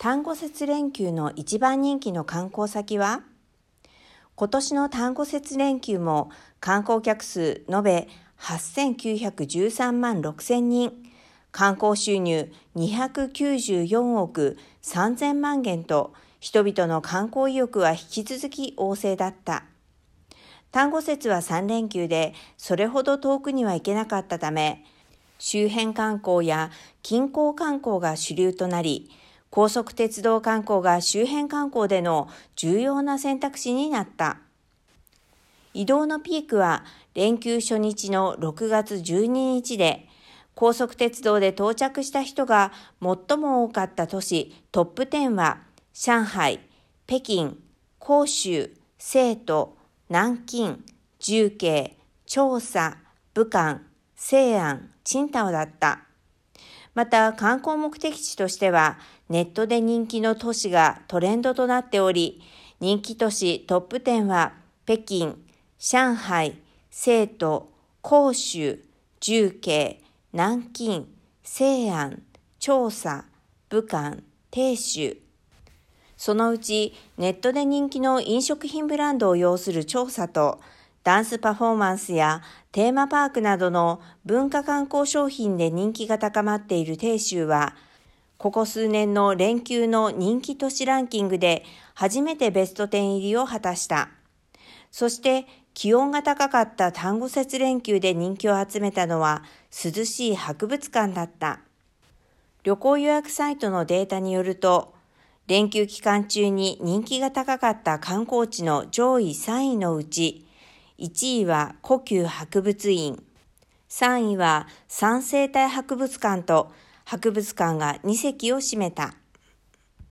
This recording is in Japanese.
単語節連休の一番人気の観光先は？今年の単語節連休も観光客数延べ8913万6000人、観光収入294億3000万元と人々の観光意欲は引き続き旺盛だった。単語節は3連休でそれほど遠くには行けなかったため、周辺観光や近郊観光が主流となり、高速鉄道観光が周辺観光での重要な選択肢になった。移動のピークは連休初日の6月12日で、高速鉄道で到着した人が最も多かった都市トップ10は、上海、北京、広州、成都、南京、重慶、長沙、武漢、西安、青島だった。また観光目的地としてはネットで人気の都市がトレンドとなっており、人気都市トップ10は北京、上海、成都、広州、重慶、南京、西安、長沙、武漢、鄭州。そのうちネットで人気の飲食品ブランドを要する調査とダンスパフォーマンスやテーマパークなどの文化観光商品で人気が高まっている鄭州は、ここ数年の連休の人気都市ランキングで初めてベスト10入りを果たした。そして気温が高かった単語節連休で人気を集めたのは涼しい博物館だった。旅行予約サイトのデータによると、連休期間中に人気が高かった観光地の上位3位のうち、1位は故宮博物院、3位は三生体博物館と博物館が2席を占めた。